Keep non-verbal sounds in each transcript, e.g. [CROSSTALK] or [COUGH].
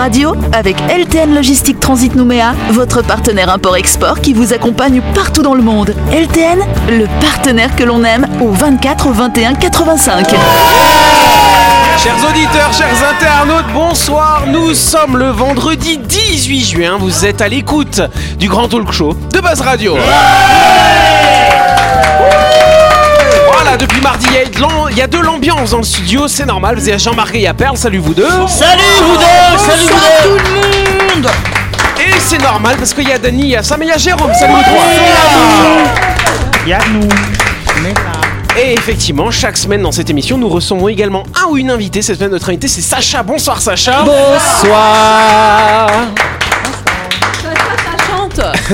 Radio avec LTN Logistique Transit Nouméa, votre partenaire import-export qui vous accompagne partout dans le monde. LTN, le partenaire que l'on aime au 24 21 85. Chers auditeurs, chers internautes, bonsoir. Nous sommes le vendredi 18 juin. Vous êtes à l'écoute du grand talk show de Buzz Radio. Depuis mardi, il y a de l'am- il y a de l'ambiance dans le studio, c'est normal. Vous êtes Jean-Marc et Perle, salut vous deux. Salut vous deux Salut vous deux tout le monde Et c'est normal parce qu'il y a Dany, il y a Sam et il y a Jérôme, salut vous trois. Y'a nous Et effectivement, chaque semaine dans cette émission, nous recevons également un ou une invitée. Cette semaine, notre invité, c'est Sacha. Bonsoir Sacha. Bonsoir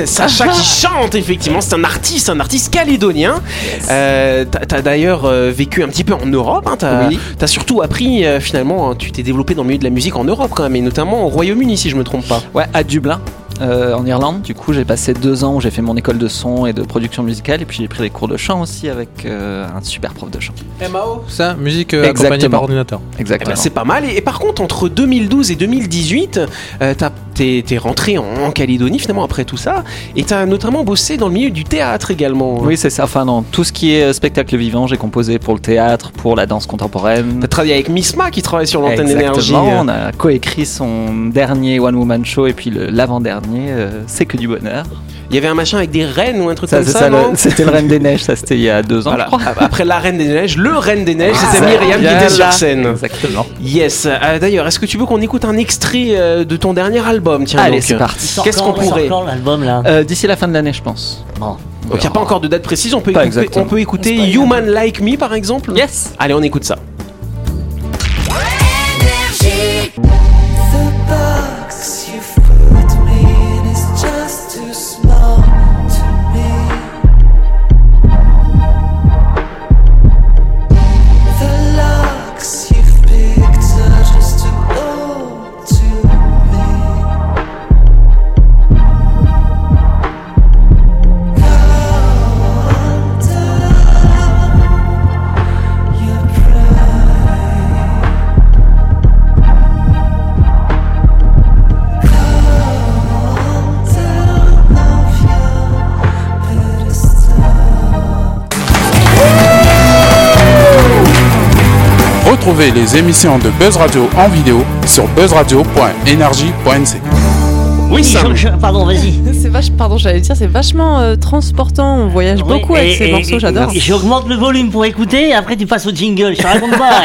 Sacha [LAUGHS] qui chante, effectivement, c'est un artiste, un artiste calédonien. Euh, t'as d'ailleurs euh, vécu un petit peu en Europe. Hein, t'as Oui. t'as surtout appris euh, finalement, hein, tu t'es développé dans le milieu de la musique en Europe quand même, et notamment au Royaume-Uni si je me trompe pas. Ouais, à Dublin, euh, en Irlande. Du coup, j'ai passé deux ans où j'ai fait mon école de son et de production musicale. Et puis, j'ai pris des cours de chant aussi avec euh, un super prof de chant. MAO Ça, musique euh, accompagnée par ordinateur. Eh Exactement. ben, c'est pas mal. Et, et par contre, entre 2012 et 2018, euh, t'as- t'es t'es rentré en, en Calédonie finalement après tout ça, et t'as notamment bossé dans le milieu du théâtre également. oui, c'est ça. Enfin, non, tout ce qui est spectacle vivant, j'ai composé pour le théâtre, pour la danse contemporaine. T'as travaillé avec Misma qui travaille sur l'antenne d'énergie. Exactement. On a coécrit son dernier One Woman Show et puis le- euh, C'est que du bonheur. Il y avait un machin avec des rennes ou un truc Ça, comme ça, C'était le Reine des Neiges, ça c'était il y a deux ans, Voilà. je crois. Après la Reine des Neiges, le Reine des Neiges, Ah, c'était Myriam qui était sur scène. Exactement. Yes. Euh, D'ailleurs, est-ce que tu veux qu'on écoute un extrait euh, de ton dernier album? Tiens, Allez, donc. c'est parti. Qu'est-ce qu'on pourrait quand l'album là? Euh, D'ici la fin de l'année, je pense. Bon. Donc, il n'y a pas encore de date précise. On peut Pas écouter, exactement. on peut écouter Human Like Me, par exemple? Yes Allez, on écoute ça. The Retrouvez les émissions de Buzz Radio en vidéo sur buzzradio.energie.nc. Oui, je- Sam. je- pardon, vas-y. [LAUGHS] C'est vache, pardon, j'allais dire, c'est vachement euh, transportant. On voyage Oui, beaucoup et- avec ces et- morceaux, j'adore. et J'augmente le volume pour écouter, et après tu passes au jingle. Je te raconte pas.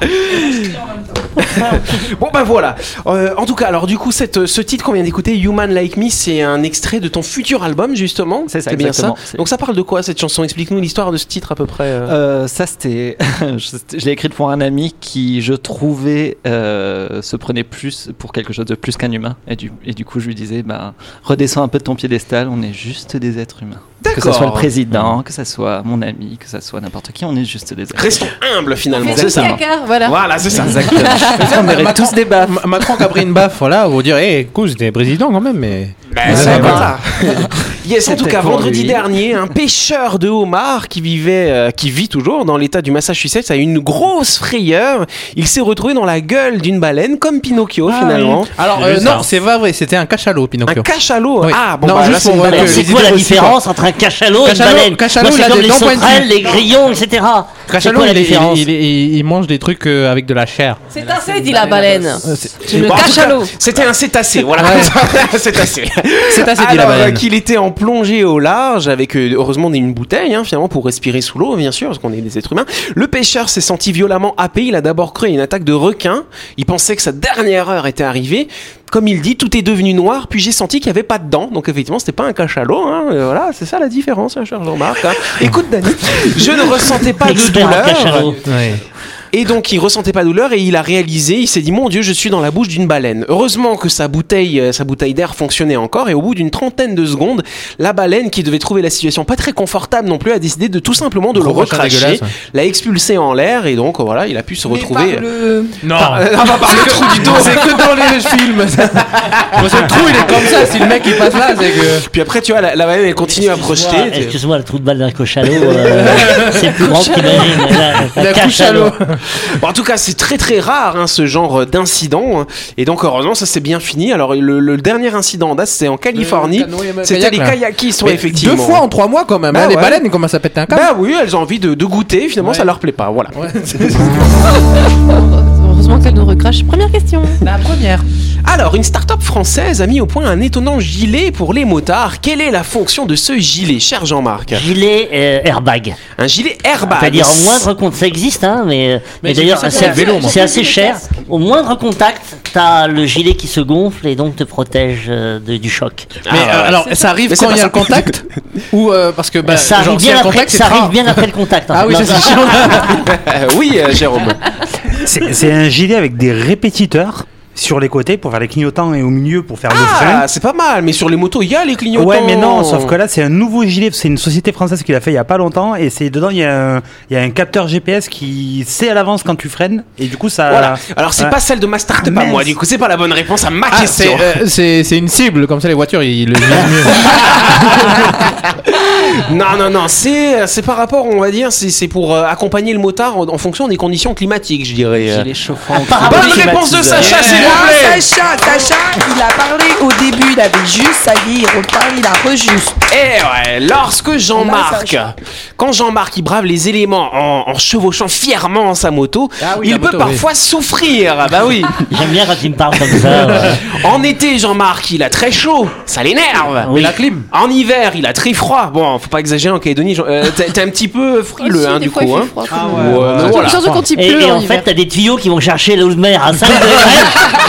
[LAUGHS] [LAUGHS] [LAUGHS] Bon bah voilà. Euh, en tout cas, alors du coup, cette, ce titre qu'on vient d'écouter, Human Like Me, c'est un extrait de ton futur album justement. C'est ça, bien ça. Donc ça parle de quoi cette chanson? Explique-nous l'histoire de ce titre à peu près. euh. Euh, ça, c'était. [LAUGHS] je je l'ai écrite pour un ami qui, je trouvais, euh, se prenait plus pour quelque chose de plus qu'un humain. Et du, et du coup, je lui disais bah, redescends un peu de ton piédestal, on est juste des êtres humains. Que ce soit le président, que ce soit mon ami, que ce soit n'importe qui, on est juste des êtres Restons humbles finalement. C'est ça. voilà. Voilà, c'est ça. Exactement. On mérite tous des baffes. Ma- Macron qui a pris une baffe, voilà, vous dire, hé, écoute, j'étais président quand même, mais. Ben, Ouais, c'est ça. [LAUGHS] Yes, en tout cas, vendredi lui. dernier, un pêcheur de homards qui vivait, euh, qui vit toujours dans l'état du Massachusetts a eu une grosse frayeur. Il s'est retrouvé dans la gueule d'une baleine, comme Pinocchio finalement. Alors, J'ai euh, non, c'est pas vrai, c'était un cachalot, Un Pinocchio. cachalot. Oui. Ah bon, Non, bah, juste là, c'est pour, une euh, baleine. que C'est quoi la différence entre un cachalot et une baleine cachalot, c'est comme les sauterelles, les grillons, etc. C'est Cachalot, il, mange des trucs euh, avec de la chair. C'est assez, dit la baleine. Euh, c'est- C'est le cachalot. C'était un cétacé, voilà. [LAUGHS] cétacé. C'est assez dit la Alors euh, baleine. qu'il était en plongée au large avec euh, heureusement une bouteille hein, finalement pour respirer sous l'eau bien sûr parce qu'on est des êtres humains. Le pêcheur s'est senti violemment happé. Il a d'abord cru à une attaque de requin. Il pensait que sa dernière heure était arrivée. Comme il dit, tout est devenu noir. Puis j'ai senti qu'il n'y avait pas de dents. Donc effectivement, c'était pas un cachalot. Hein. Euh, Voilà, c'est ça la différence, hein, cher Jean-Marc. hein. Écoute, Dani, je ne ressentais pas de douleur. cachalot. Ouais. Et donc il ressentait pas de douleur et il a réalisé, il s'est dit mon Dieu, je suis dans la bouche d'une baleine. Heureusement que sa bouteille, euh, sa bouteille d'air fonctionnait encore et au bout d'une trentaine de secondes, la baleine qui devait trouver la situation pas très confortable non plus a décidé de tout simplement de le Gros recracher, l'a expulsé en l'air et donc voilà, il a pu se retrouver. Non, Euh, ah [LAUGHS] bah, par le trou du dos. c'est que dans les films. [LAUGHS] Moi, ce trou, il est comme ça. Si le mec il passe là, c'est que. Puis après, tu vois, la, la baleine elle continue à projeter. Excuse-moi, le trou de balle d'un cachalot, [LAUGHS] euh, c'est plus grand qu'imagine. La couchalot. Bon, en tout cas, c'est très très rare hein, ce genre d'incident. Et donc, heureusement, ça s'est bien fini. Alors, le, le dernier incident en date, c'est en Californie. canoë- C'était kayak, les kayakistes, ouais, effectivement. Deux fois en trois mois quand même. Bah hein, Les ouais. baleines, ils commencent à péter un câble. Bah oui, elles ont envie de, de goûter. Finalement, Ouais. ça leur plaît pas. Voilà. [LAUGHS] Heureusement qu'elle nous recrache. Première question. La première. Alors, une start-up française a mis au point un étonnant gilet pour les motards. Quelle est la fonction de ce gilet, cher Jean-Marc? Gilet euh, airbag. Un gilet airbag. C'est-à-dire au moindre contact, ça existe, hein, mais, mais, Mais j'ai d'ailleurs c'est assez cher. Au moindre contact, t'as le gilet qui se gonfle et donc te protège euh, de- du choc. Mais Ah, euh, alors, ça arrive Mais quand il y a le contact [LAUGHS] Ou euh, parce que bah, ça genre, arrive, bien après, contact, c'est ça très arrive rare. bien après le contact. en Ah oui, c'est. Euh, [LAUGHS] oui, euh, Jérôme. C'est un gilet avec des répétiteurs sur les côtés pour faire les clignotants et au milieu pour faire le frein. Ah, c'est pas mal. Mais sur les motos, il y a les clignotants. Ouais, mais non, sauf que là, c'est un nouveau gilet. C'est une société française qui l'a fait il y a pas longtemps. Et c'est dedans, il y, a un- il y a un capteur GPS qui sait à l'avance quand tu freines. Et du coup, ça. Voilà. Alors, c'est Ouais. pas celle de ma start-up à Mince. moi. Du coup, c'est pas la bonne réponse à ma Ah, question. c'est euh, [LAUGHS] c'est- c'est une cible, comme ça les voitures ils le mieux. [LAUGHS] Non, non, non, c'est c'est par rapport, on va dire, c'est c'est pour euh, accompagner le motard en, en fonction des conditions climatiques, je dirais. Gilet chauffant. Bonne réponse de Sacha, s'il vous Ah, plaît. Sacha, Sacha, il a parlé au début, il avait juste, ça y est, il reparle, il a rejuste. Eh ouais, lorsque Jean-Marc, quand Jean-Marc il brave les éléments en, en chevauchant fièrement sa moto, Ah oui, il peut moto, oui. parfois souffrir. Ah Bah oui. [LAUGHS] J'aime bien quand il me parle comme ça. ouais. [LAUGHS] En été, Jean-Marc, il a très chaud, ça l'énerve. Oui. La clim. En hiver, il a très froid. Bon, faut pas exagérer en Calédonie. Euh, T'es un petit peu frileux, Aussi, hein, du coup. Hein. froid, quand Ah ouais. Ouais, Surtout- voilà. Surtout quand il pleut et en en fait, t'as des tuyaux qui vont chercher l'eau de mer à 5 degrés. [LAUGHS]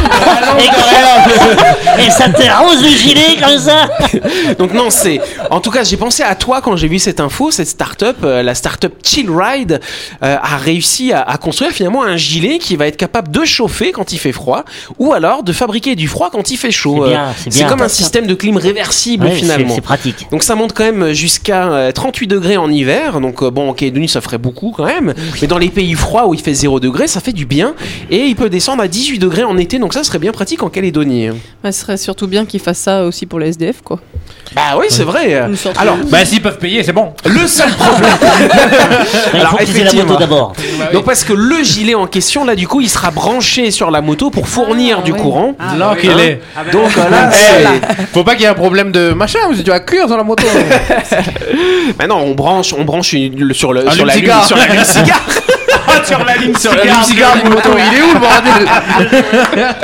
et, et ça t'arrose le gilet comme ça. Donc non, c'est. En tout cas, j'ai pensé à toi quand j'ai vu cette info. Cette start-up, euh, la start-up Chill Ride, euh, a réussi à, à construire finalement un gilet qui va être capable de chauffer quand il fait froid, ou alors de fabriquer du froid quand il fait chaud. C'est bien, Euh, comme un système de clim réversible Ouais, finalement. c'est pratique. Donc ça monte quand même jusqu'à euh, 38 degrés en hiver. Donc bon, en Calédonie ça ferait beaucoup quand même. Mais dans les pays froids où il fait 0 degré, ça fait du bien. Et il peut descendre à 18 degrés en été. Donc ça serait bien pratique en Calédonie. Bah, ce serait surtout bien qu'ils fassent ça aussi pour les SDF, quoi. Bah oui, c'est vrai. Alors, Bah s'ils peuvent payer, c'est bon. le seul problème. Mais [LAUGHS] il Alors, faut la moto d'abord. Donc parce que le gilet en question, là du coup, il sera branché sur la moto pour fournir Ah, du courant. Là qu'il Hein est. Donc euh, là, Eh, c'est- Faut pas qu'il y ait un problème de machin, que tu vas cuire dans la moto. [LAUGHS] maintenant on branche, on branche une- sur le Un sur la allume-cigare. sur la cigare. [LAUGHS] sur la ligne Sur la cigare. d'une moto, il est où le bordel?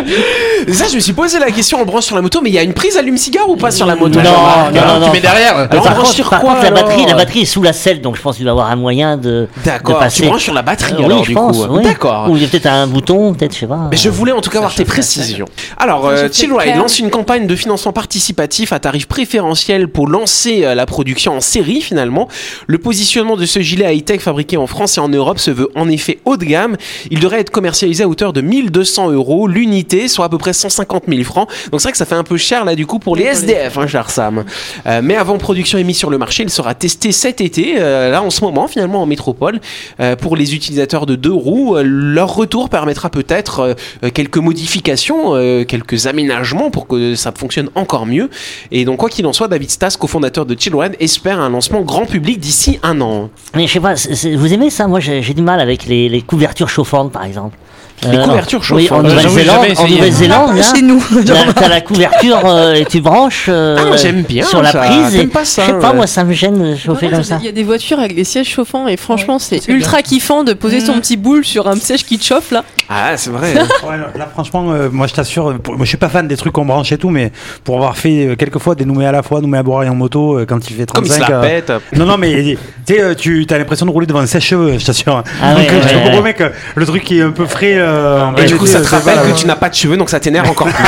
[LAUGHS] Ça, je me suis posé la question, on branche sur la moto, mais il y a une prise allume-cigare ou pas sur la moto? Non, non, non, non. Tu mets derrière. Alors, par on branche contre, sur quoi, contre, la alors? batterie, la batterie est sous la selle, donc je pense qu'il va y avoir un moyen de, D'accord, tu branches sur la batterie Euh, alors oui, je du pense. coup. oui. D'accord. Ou il y a peut-être un bouton, peut-être, je sais pas. Mais je voulais en tout cas avoir tes précisions. Alors, euh, Chillride clair. lance une campagne de financement participatif à tarif préférentiel pour lancer euh, la production en série finalement. Le positionnement de ce gilet high-tech fabriqué en France et en Europe se veut en effet haut de gamme. Il devrait être commercialisé à hauteur de 1200 euros l'unité, soit à peu près 150 000 francs. Donc c'est vrai que ça fait un peu cher là du coup pour les SDF, hein, cher Sam. Euh, mais avant production et mise sur le marché, il sera testé cet été, euh, là en ce moment finalement en métropole, euh, pour les utilisateurs de deux roues. Euh, leur retour permettra peut-être quelques modifications, quelques aménagements pour que ça fonctionne encore mieux. Et donc quoi qu'il en soit, David Stas, cofondateur de Chillrun, espère un lancement grand public d'ici un an. Mais je sais pas, vous aimez ça? Moi, j'ai j'ai du mal avec les, les couvertures chauffantes, par exemple. Les couvertures Oui, en chauffantes. Euh, j'avoue, j'ai Nouvelle-Zélande, en. Nouvelle-Zélande, Pas là, chez nous. t'as- [LAUGHS] t'as la couverture euh, et tu branches euh, Ah, j'aime bien sur la ça. prise. et- pas ça, Je sais pas, ouais. moi, ça me gêne de chauffer Ouais, comme ça. Il y a des voitures avec des sièges chauffants et franchement, c'est c'est ultra kiffant de poser Mm. son petit boule sur un siège qui te chauffe là. Ah, c'est vrai. [LAUGHS] Ouais, là, franchement, euh, moi je t'assure, euh, moi je suis pas fan des trucs qu'on branche et tout, mais pour avoir fait euh, quelques fois des noumés à la fois, noumés à boire et en moto, euh, quand il fait Comme il 35. se la euh, pète. non, non, mais tu euh, as l'impression de rouler devant un sèche-cheveux, je t'assure. Ah donc euh, je promets que le truc qui est un peu frais. Euh, Et bah, du coup, ça te c'est rappelle que tu n'as pas de cheveux, donc ça t'énerve encore [LAUGHS] plus.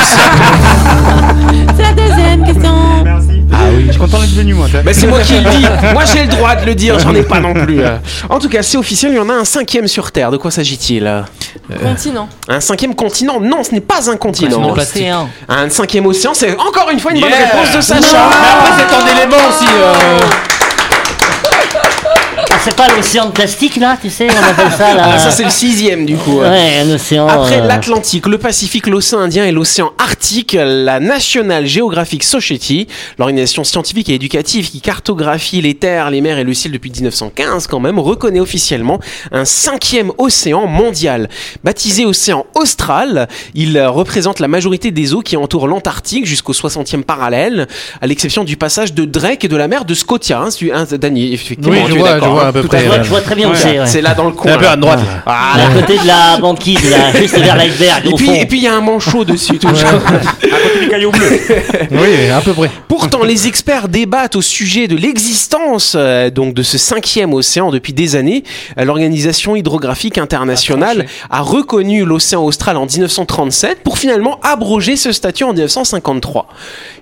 C'est la deuxième question. Merci. Ah oui, je suis content d'être venu, moi. Mais c'est moi qui le dis. [LAUGHS] Moi, j'ai le droit de le dire. J'en ai pas non plus. En tout cas, c'est officiel. Il y en a un cinquième sur Terre. De quoi s'agit-il Continent. Un cinquième continent? Non, ce n'est pas un continent. Plastique. Océan. Un cinquième océan. C'est encore une fois une bonne réponse de Mais Sacha. après, c'est en élément aussi. euh, Ah, c'est pas l'océan de plastique là, tu sais, on appelle ça là. Ah, ça c'est le sixième du coup. Ouais, un océan. Après euh, l'Atlantique, le Pacifique, l'océan Indien et l'océan Arctique, la National Geographic Society, l'organisation scientifique et éducative qui cartographie les terres, les mers et le ciel depuis 1915 quand même, reconnaît officiellement un cinquième océan mondial. Baptisé océan austral, il représente la majorité des eaux qui entourent l'Antarctique jusqu'au 60e parallèle, à l'exception du passage de Drake et de la mer de Scotia. Hein, hein, Danny, effectivement, Oui, je tu es vois, d'accord, je vois hein, peu tout près. Je vois très bien où Ouais, c'est. ouais. C'est là dans le coin. Un peu là. à droite. À Voilà. côté de la banquise, là, [LAUGHS] juste vers l'iceberg. Et au puis, fond. et puis il y a un manchot dessus. toujours. Les cailloux bleus. [LAUGHS] Oui, à peu près. Pourtant, les experts débattent au sujet de l'existence euh, donc de ce cinquième océan depuis des années. Euh, L'organisation hydrographique internationale a reconnu l'océan austral en 1937 pour finalement abroger ce statut en 1953.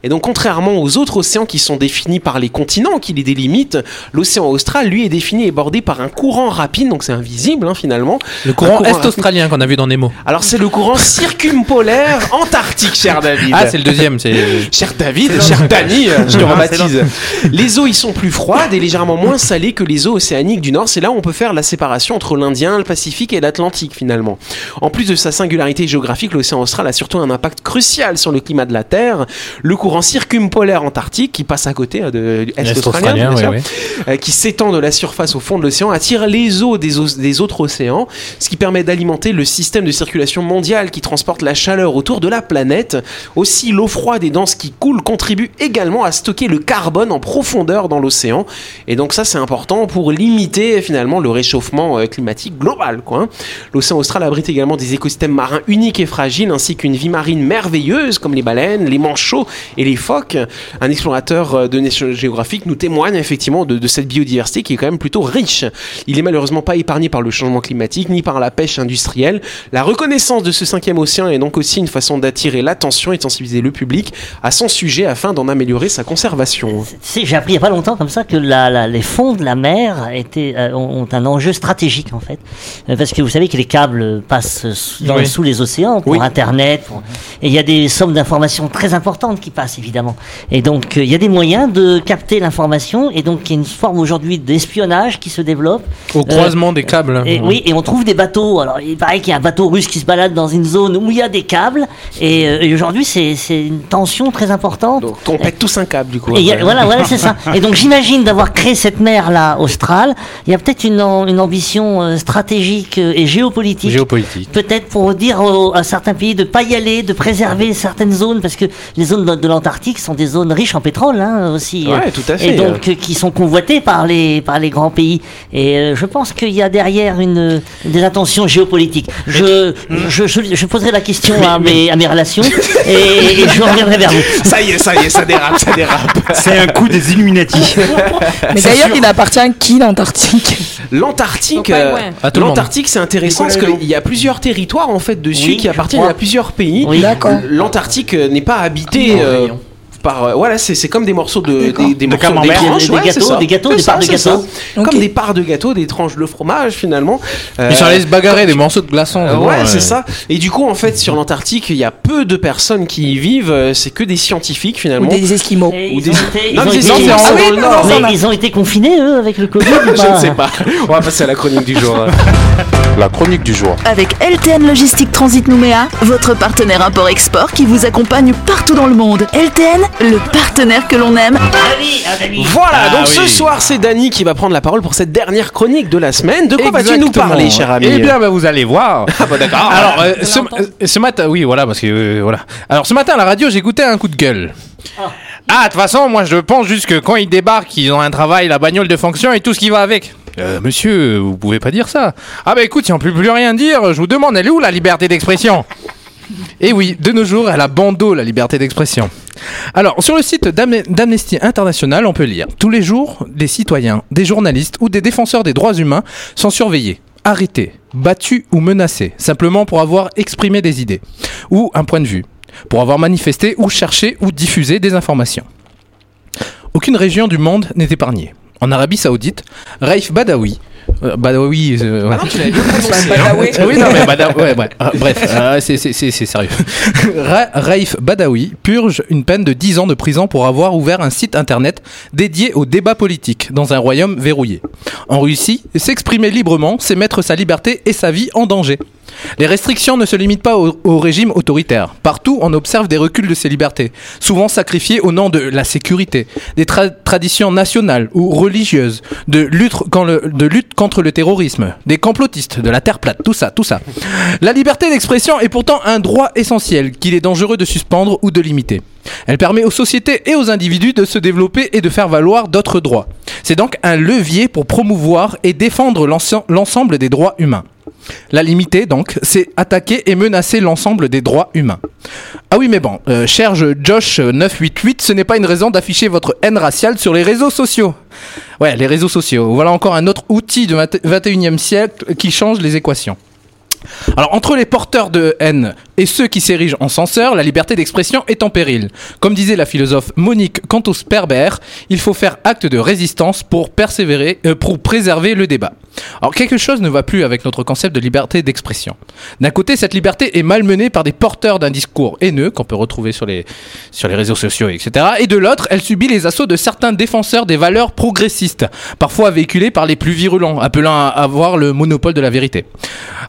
Et donc, contrairement aux autres océans qui sont définis par les continents qui les délimitent, l'océan austral, lui, est défini et bordé par un courant rapide, donc c'est invisible hein, finalement. Le courant est-australien qu'on a vu dans Nemo. Alors, c'est le courant circumpolaire antarctique, cher David. Ah, c'est le deuxième. C'est Cher David, cher Danny, euh, je te rebaptise. Les eaux y sont plus froides et légèrement moins salées que les eaux océaniques du Nord. C'est là où on peut faire la séparation entre l'Indien, le Pacifique et l'Atlantique finalement. En plus de sa singularité géographique, l'océan austral a surtout un impact crucial sur le climat de la Terre. Le courant circumpolaire antarctique qui passe à côté euh, de est Est australien, australien, bien oui, sûr, euh, qui s'étend de la surface au fond de l'océan, attire les eaux des, autres océans, ce qui permet d'alimenter le système de circulation mondial qui transporte la chaleur autour de la planète. Aussi, l'eau froide et dense qui coule contribue également à stocker le carbone en profondeur dans l'océan. Et donc ça, c'est important pour limiter finalement le réchauffement euh, climatique global. hein. L'océan austral abrite également des écosystèmes marins uniques et fragiles, ainsi qu'une vie marine merveilleuse comme les baleines, les manchots et les phoques. Un explorateur euh, de National Geographic nous témoigne effectivement de cette biodiversité qui est quand même plutôt riche. Il est malheureusement pas épargné par le changement climatique ni par la pêche industrielle. La reconnaissance de ce cinquième océan est donc aussi une façon d'attirer l'attention et de sensibiliser le public à son sujet afin d'en améliorer sa conservation. J'ai appris il n'y a pas longtemps comme ça que la, la- les fonds de la mer étaient, euh, ont ont un enjeu stratégique en fait. Euh, Parce que vous savez que les câbles passent sous, dans- Oui. sous les océans pour Oui. Internet. pour- Et il y a des sommes d'informations très importantes qui passent évidemment. Et donc euh, il y a des moyens de capter l'information. Et donc il y a une forme aujourd'hui d'espionnage qui se développe. au Euh, croisement des câbles. Et, oui, et on trouve des bateaux. Alors, il paraît qu'il y a un bateau russe qui se balade dans une zone où il y a des câbles. Et, euh, et aujourd'hui, c'est une tension très importante. Donc on pète tous un câble du coup. Et a- voilà, voilà, c'est ça. [LAUGHS] Et donc j'imagine d'avoir créé cette mer là australe. Il y a peut-être une, am- une ambition euh, stratégique et géopolitique. Géopolitique. Peut-être pour dire aux- à certains pays de pas y aller, de préserver certaines zones, parce que les zones de, de l'Antarctique sont des zones riches en pétrole hein, aussi. Ouais, tout à fait. Et donc euh, qui sont convoitées par les par les grands pays. Et euh, je pense qu'il y a derrière une des intentions géopolitiques. Je je, je, je poserai la question à mes à mes relations [LAUGHS] et, et je reviendrai vers vous. Ça y est, ça y est, ça dérape, ça dérape. C'est un coup des Illuminati. [LAUGHS] Mais d'ailleurs, il appartient à qui l'Antarctique? L'Antarctique, euh, l'Antarctique, c'est intéressant parce qu'il y a plusieurs territoires en fait dessus Oui, qui appartiennent à plusieurs pays. Oui. D'accord. L'Antarctique n'est pas habité euh, par euh, voilà, c'est c'est comme des morceaux de des, des morceaux camembert. tranches, Des- des ouais, gâteaux, des gâteaux, des ça, parts de gâteaux. Comme des parts de gâteaux, des tranches de fromage finalement. Euh, Ils sont allés se bagarrer des morceaux de glaçons. euh, ouais, euh. c'est ça. Et du coup, en fait, sur l'Antarctique, il y a peu de personnes qui y vivent. euh, C'est que des scientifiques Ou finalement. des Esquimaux Et Ou ils des- ont été, Non, ils ont mais été- confinés eux avec le Covid ou [LAUGHS] Je ne sais pas. On va passer à la chronique du jour. [LAUGHS] La chronique du jour. Avec LTN Logistique Transit Nouméa, votre partenaire import-export qui vous accompagne partout dans le monde. LTN, le partenaire que l'on aime. Voilà, Ah donc ce soir, c'est Dany qui va prendre la parole pour cette dernière chronique de la semaine. De quoi vas-tu nous parler, cher ami Eh bien, bah, vous allez voir. [LAUGHS] Ah bah d'accord. Alors, euh, ce, euh, ce matin, oui, voilà, parce que euh, voilà. Alors, ce matin à la radio, j'écoutais un coup de gueule. Ah, de toute façon, moi, je pense juste que quand ils débarquent, ils ont un travail, la bagnole de fonction et tout ce qui va avec. Euh, monsieur, vous pouvez pas dire ça. Ah bah écoute, si on peut plus rien dire, je vous demande, elle est où la liberté d'expression? Eh oui, de nos jours, elle a bandeau la liberté d'expression. Alors, sur le site d'Am- d'Amnesty International, on peut lire Tous les jours, des citoyens, des journalistes ou des défenseurs des droits humains sont surveillés, arrêtés, battus ou menacés, simplement pour avoir exprimé des idées ou un point de vue, pour avoir manifesté ou cherché ou diffusé des informations. Aucune région du monde n'est épargnée. En Arabie Saoudite, Raif Badawi, Euh, Badawi. euh, ouais. Ah non, tu l'avais. [LAUGHS] Badawi. Euh, oui, non, mais Bada- ouais, ouais. Ah, bref, euh, c'est- sérieux. [LAUGHS] Ra- Raif Badawi purge une peine de 10 ans de prison pour avoir ouvert un site internet dédié au débat politique dans un royaume verrouillé. En Russie, s'exprimer librement, c'est mettre sa liberté et sa vie en danger. Les restrictions ne se limitent pas au, au régime autoritaire. Partout, on observe des reculs de ces libertés, souvent sacrifiés au nom de la sécurité, des tra- traditions nationales ou religieuses, de lutte, contre le terrorisme, des complotistes, de la terre plate, tout ça, tout ça. La liberté d'expression est pourtant un droit essentiel qu'il est dangereux de suspendre ou de limiter. Elle permet aux sociétés et aux individus de se développer et de faire valoir d'autres droits. C'est donc un levier pour promouvoir et défendre l'ense- l'ensemble des droits humains. La limiter, donc, c'est attaquer et menacer l'ensemble des droits humains. Ah oui, mais bon, euh, cher je- Josh988, ce n'est pas une raison d'afficher votre haine raciale sur les réseaux sociaux. Ouais, les réseaux sociaux. Voilà encore un autre outil du 21e siècle qui change les équations. Alors, entre les porteurs de haine et ceux qui s'érigent en censeurs, la liberté d'expression est en péril. Comme disait la philosophe Monique Cantos-Perber, il faut faire acte de résistance pour persévérer, euh, pour préserver le débat. Alors, quelque chose ne va plus avec notre concept de liberté d'expression. D'un côté, cette liberté est malmenée par des porteurs d'un discours haineux qu'on peut retrouver sur les, sur les réseaux sociaux, etc. Et de l'autre, elle subit les assauts de certains défenseurs des valeurs progressistes, parfois véhiculés par les plus virulents, appelant à avoir le monopole de la vérité.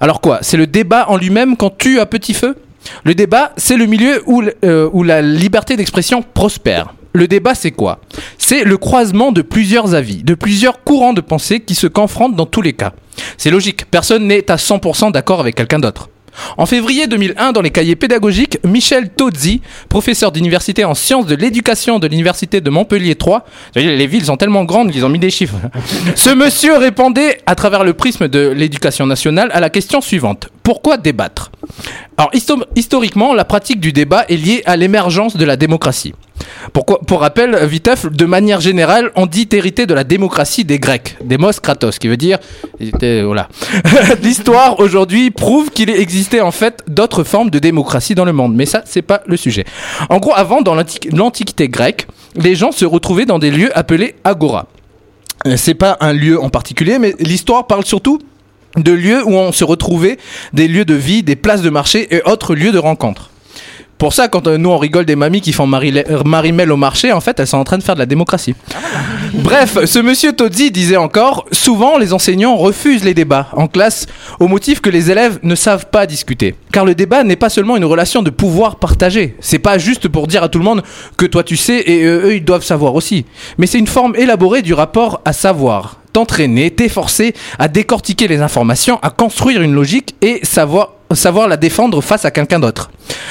Alors quoi C'est le débat en lui-même qu'on tue à petit feu? Le débat, c'est le milieu où, euh, où la liberté d'expression prospère. Le débat, c'est quoi? C'est le croisement de plusieurs avis, de plusieurs courants de pensée qui se confrontent dans tous les cas. C'est logique, personne n'est à 100% d'accord avec quelqu'un d'autre. En février 2001, dans les cahiers pédagogiques, Michel Tozzi, professeur d'université en sciences de l'éducation de l'université de Montpellier 3, vous voyez, les villes sont tellement grandes qu'ils ont mis des chiffres. [LAUGHS] Ce monsieur répondait, à travers le prisme de l'éducation nationale, à la question suivante. Pourquoi débattre? Alors, histo- historiquement, la pratique du débat est liée à l'émergence de la démocratie. Pour rappel, Viteuf, de manière générale, on dit hérité de la démocratie des Grecs, Demos Kratos, qui veut dire, était- voilà. [LAUGHS] L'histoire aujourd'hui prouve qu'il existait en fait d'autres formes de démocratie dans le monde, mais ça, c'est pas le sujet. En gros, avant, dans l'antiqu- l'antiquité grecque, les gens se retrouvaient dans des lieux appelés agora. Euh, C'est pas un lieu en particulier, mais l'histoire parle surtout de lieux où on se retrouvait, des lieux de vie, des places de marché et autres lieux de rencontre. Pour ça, quand euh, nous on rigole des mamies qui font Marie- euh, Marimel au marché, en fait, elles sont en train de faire de la démocratie. Bref, ce monsieur Tozzi disait encore Souvent, les enseignants refusent les débats en classe au motif que les élèves ne savent pas discuter. Car le débat n'est pas seulement une relation de pouvoir partagé. C'est pas juste pour dire à tout le monde que toi tu sais et euh, eux ils doivent savoir aussi. Mais c'est une forme élaborée du rapport à savoir. T'entraîner, t'efforcer à décortiquer les informations, à construire une logique et savoir savoir la défendre face à quelqu'un d'autre.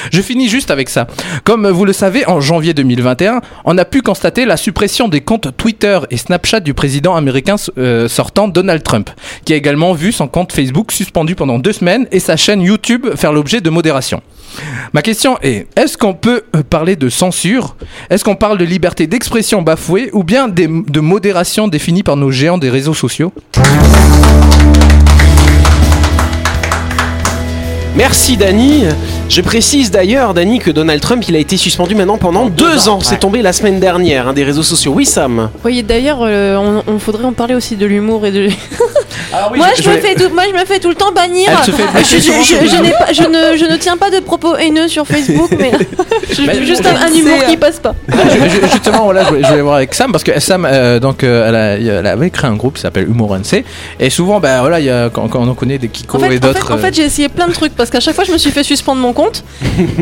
Je finis juste avec ça. Comme vous le savez, en janvier 2021, on a pu constater la suppression des comptes Twitter et Snapchat du président américain euh, sortant Donald Trump, qui a également vu son compte Facebook suspendu pendant deux semaines et sa chaîne YouTube faire l'objet de modération. Ma question est, est-ce qu'on peut euh, parler de censure? Est-ce qu'on parle de liberté d'expression bafouée ou bien de modération définie par nos géants des réseaux sociaux? Merci Dany. Je précise d'ailleurs, Dany, que Donald Trump, il a été suspendu maintenant pendant deux ans. C'est tombé la semaine dernière, hein, des réseaux sociaux. Oui, Sam. Oui, d'ailleurs, euh, on, on faudrait en parler aussi de l'humour et de. [LAUGHS] moi, je, me fais tout, moi, je me fais tout le temps bannir. [LAUGHS] Je, pas- ne, je ne tiens pas de propos haineux sur Facebook, mais [LAUGHS] je- Mais juste un, humour qui passe pas. Je- justement, voilà, je voulais, voir avec Sam parce que Sam, euh, donc, euh, elle, a- elle avait créé un groupe qui s'appelle Humour NC et souvent, ben voilà, il y a, quand, quand on connaît des Kiko En fait, et en fait, d'autres. en fait, j'ai essayé plein de trucs parce qu'à chaque fois je me suis fait suspendre mon compte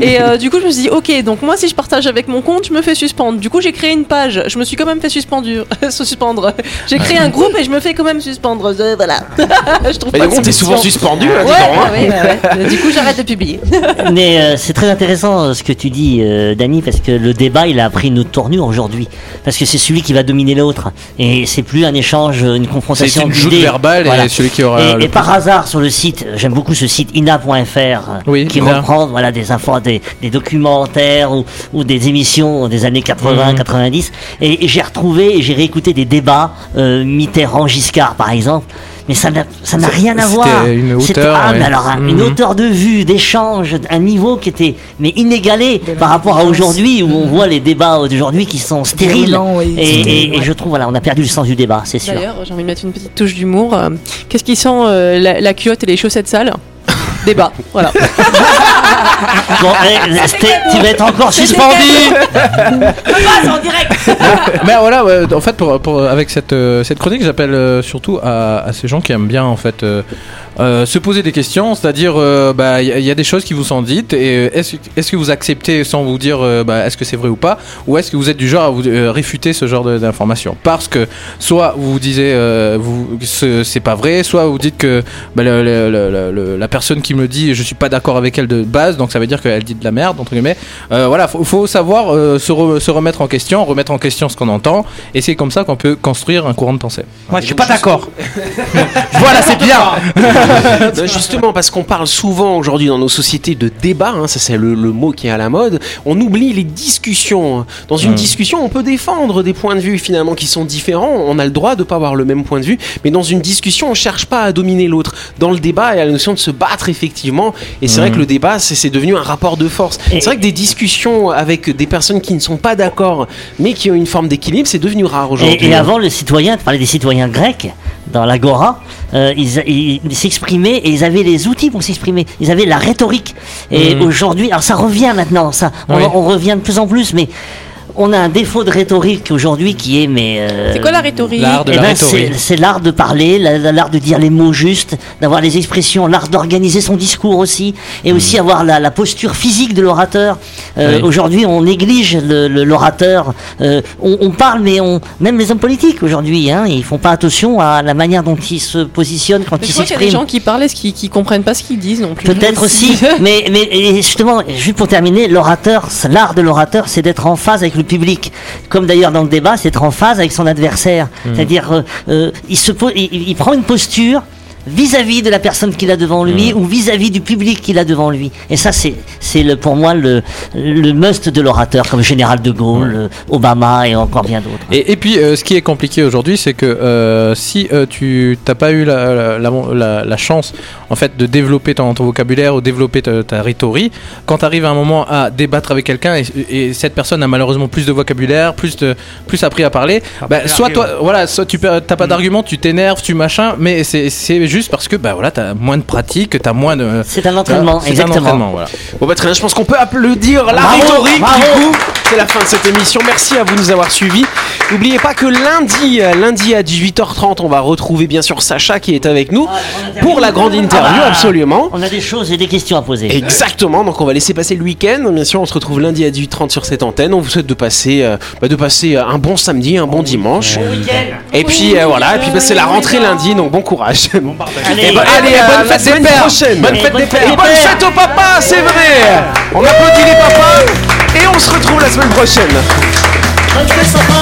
et euh, du coup je me suis dit ok donc moi si je partage avec mon compte je me fais suspendre du coup j'ai créé une page je me suis quand même fait suspendu [LAUGHS] suspendre j'ai créé un groupe et je me fais quand même suspendre Euh, voilà [LAUGHS] je trouve Mais pas donc, de t'es souvent suspendu, là, ouais, hein. ouais, ouais, ouais. du coup j'arrête de publier [LAUGHS] Mais euh, c'est très intéressant euh, ce que tu dis, euh, Dany, parce que le débat, il a pris une autre tournure aujourd'hui. Parce que c'est celui qui va dominer l'autre. Et c'est plus un échange, euh, une confrontation. C'est une joute verbale et celui qui aura Et, le et par hasard, sur le site, j'aime beaucoup ce site ina.fr, euh, Oui, qui Ina. reprend voilà, des, infos, des, des documentaires ou, ou des émissions des années 80, Mhm. 90. Et, et j'ai retrouvé et j'ai réécouté des débats, euh, Mitterrand-Giscard par exemple. mais ça n'a ça n'a rien à C'était voir. une hauteur, ah, ouais. mais alors une Mhm. hauteur de vue, d'échange, un niveau qui était mais inégalé par rapport à aujourd'hui où on voit les débats d'aujourd'hui qui sont stériles. Violents, oui. Et, et- et je trouve voilà, on a perdu le sens du débat, c'est sûr. D'ailleurs, j'ai envie de mettre une petite touche d'humour. Euh, Qu'est-ce qui sent euh, la, la culotte et les chaussettes sales? Débat, voilà. [LAUGHS] [LAUGHS] Bon, c'était- tu vas être encore suspendu. [LAUGHS] [LAUGHS] Mais voilà, ouais, en fait, pour, pour- avec cette, euh, cette chronique, j'appelle euh, surtout à, à ces gens qui aiment bien en fait euh, euh, se poser des questions, c'est-à-dire, euh, bah, il y, a- il y a des choses qui vous sont dites, et est-ce est-ce que vous acceptez sans vous dire, euh, bah, est-ce que c'est vrai ou pas, ou est-ce que vous êtes du genre à vous euh, réfuter ce genre de- d'informations? Parce que soit vous vous disiez, euh, vous, ce- c'est pas vrai, soit vous dites que bah, le- le- le- le- le- la personne qui me le dit, je suis pas d'accord avec elle de base, donc ça veut dire qu'elle dit de la merde entre guillemets. Euh, voilà, faut, faut savoir euh, se, re- se remettre en question, remettre en question ce qu'on entend, et c'est comme ça qu'on peut construire un courant de pensée. Moi, je suis pas d'accord. [LAUGHS] Voilà, c'est bien. [LAUGHS] Justement, parce qu'on parle souvent aujourd'hui dans nos sociétés de débat, hein, ça c'est le, le mot qui est à la mode, on oublie les discussions. Dans une Mm. discussion, on peut défendre des points de vue finalement qui sont différents, on a le droit de pas avoir le même point de vue, mais dans une discussion, on cherche pas à dominer l'autre. Dans le débat, il y a la notion de se battre effectivement, et c'est Mm. vrai que le débat, c'est c'est devenu un rapport de force. C'est vrai que des discussions avec des personnes qui ne sont pas d'accord, mais qui ont une forme d'équilibre, c'est devenu rare aujourd'hui. Et, et avant, le citoyen, tu parlais des citoyens grecs, dans l'agora, euh, ils, s'exprimaient et ils avaient les outils pour s'exprimer. Ils avaient la rhétorique. Et Mhm. aujourd'hui, alors ça revient maintenant, ça, on, Oui. on revient de plus en plus, mais on a un défaut de rhétorique aujourd'hui qui est mais euh, C'est quoi la rhétorique L'art de eh la ben, rhétorique. c'est- C'est l'art de parler, la- la- l'art de dire les mots justes, d'avoir les expressions, l'art d'organiser son discours aussi, et aussi avoir la, la posture physique de l'orateur. Euh, Oui. Aujourd'hui, on néglige le- le- l'orateur. Euh, on, on parle, mais on, même les hommes politiques aujourd'hui, hein, ils font pas attention à la manière dont ils se positionnent quand Mais ils crois qu'il y a des s'expriment. gens qui parlent et qui, qui comprennent pas ce qu'ils disent non plus. Peut-être aussi, [LAUGHS] mais, mais justement, juste pour terminer, l'orateur, l'art de l'orateur, c'est d'être en phase avec le public. Comme d'ailleurs dans le débat, c'est d'être en phase avec son adversaire. C'est-à-dire, euh, euh, il, se il, il prend une posture vis-à-vis de la personne qu'il a devant lui ou vis-à-vis du public qu'il a devant lui. Et ça, c'est, c'est le, pour moi le, le must de l'orateur, comme Général de Gaulle, euh, Obama et encore bien d'autres. Et, et puis, euh, ce qui est compliqué aujourd'hui, c'est que euh, si euh, tu t'as pas eu la, la, la- la- la chance, en fait, de développer ton, ton vocabulaire ou développer ta, ta rhétorique, quand tu arrives à un moment à débattre avec quelqu'un et, et cette personne a malheureusement plus de vocabulaire, plus de plus appris à parler, bah, plus soit toi, voilà, soit tu t'as pas d'argument, tu t'énerves, tu machin, mais c'est c'est juste parce que bah voilà, t'as moins de pratique, t'as moins de. C'est un entraînement, C'est un exactement. entraînement, voilà. Bon bah très bien, je pense qu'on peut applaudir la Bravo, rhétorique bravo. du coup. C'est la fin de cette émission. Merci à vous de nous avoir suivis. N'oubliez pas que lundi, euh, lundi à 18h30, on va retrouver bien sûr Sacha qui est avec nous pour la grande interview, Ah. absolument. On a des choses et des questions à poser. Exactement, donc on va laisser passer le week-end. Bien sûr, on se retrouve lundi à 18h30 sur cette antenne. On vous souhaite de passer, euh, bah, de passer un bon samedi, un bon dimanche. Et puis euh, voilà, et puis bah, c'est la rentrée lundi, donc bon courage. Allez, Et bah, allez, allez, euh, bonne fête des pères. prochaine. Bonne fête des pères. Et bonne fête au papa, c'est vrai. On applaudit les papas et on se retrouve la semaine prochaine. Bonne fête, papa.